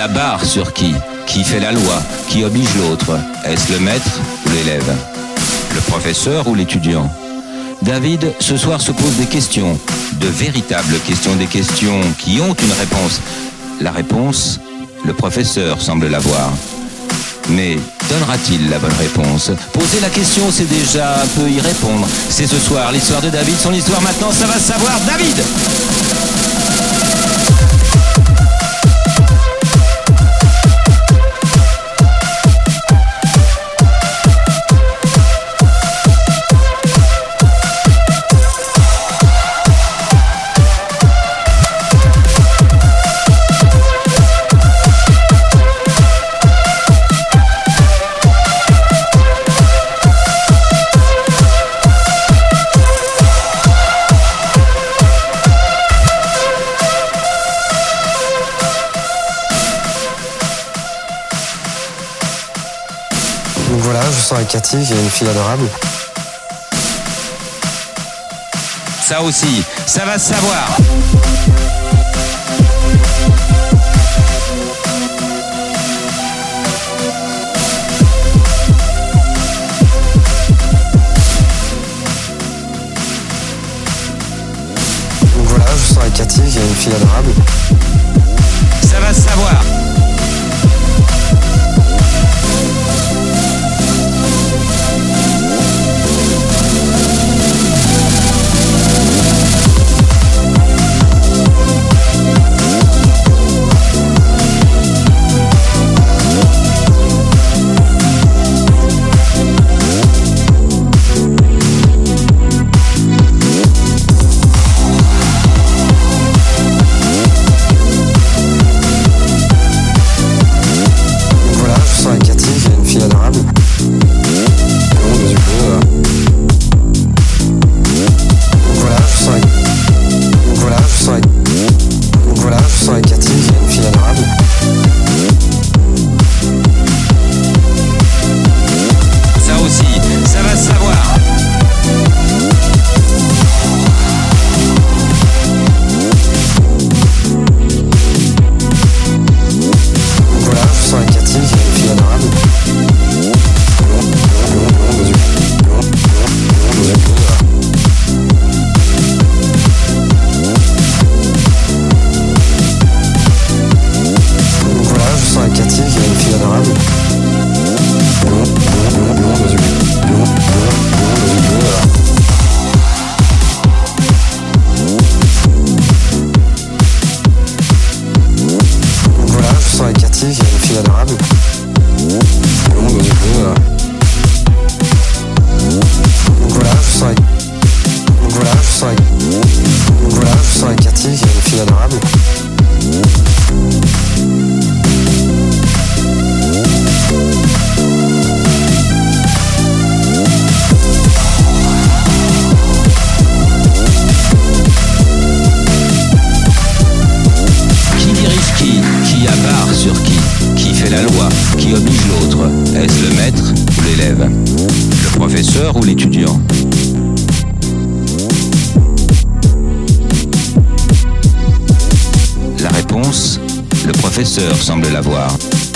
a barre sur qui? Qui fait la loi? Qui oblige l'autre? Est-ce le maître ou l'élève? Le professeur ou l'étudiant? David, ce soir, se pose des questions, de véritables questions, des questions qui ont une réponse. La réponse, le professeur semble l'avoir. Mais donnera-t-il la bonne réponse? Poser la question, c'est déjà un peu y répondre. C'est ce soir l'histoire de David, son histoire maintenant, ça va savoir David voilà, je sors avec Cathy, qui est une fille adorable. Ça aussi, ça va se savoir Donc voilà, je sors avec Cathy, qui est une fille adorable. Ça va se savoir Qui dirige qui? Qui a barre sur qui? Qui fait la loi? Qui oblige l'autre? Est-ce le maître ou l'élève? Le professeur ou l'étudiant? Professeur semble l'avoir.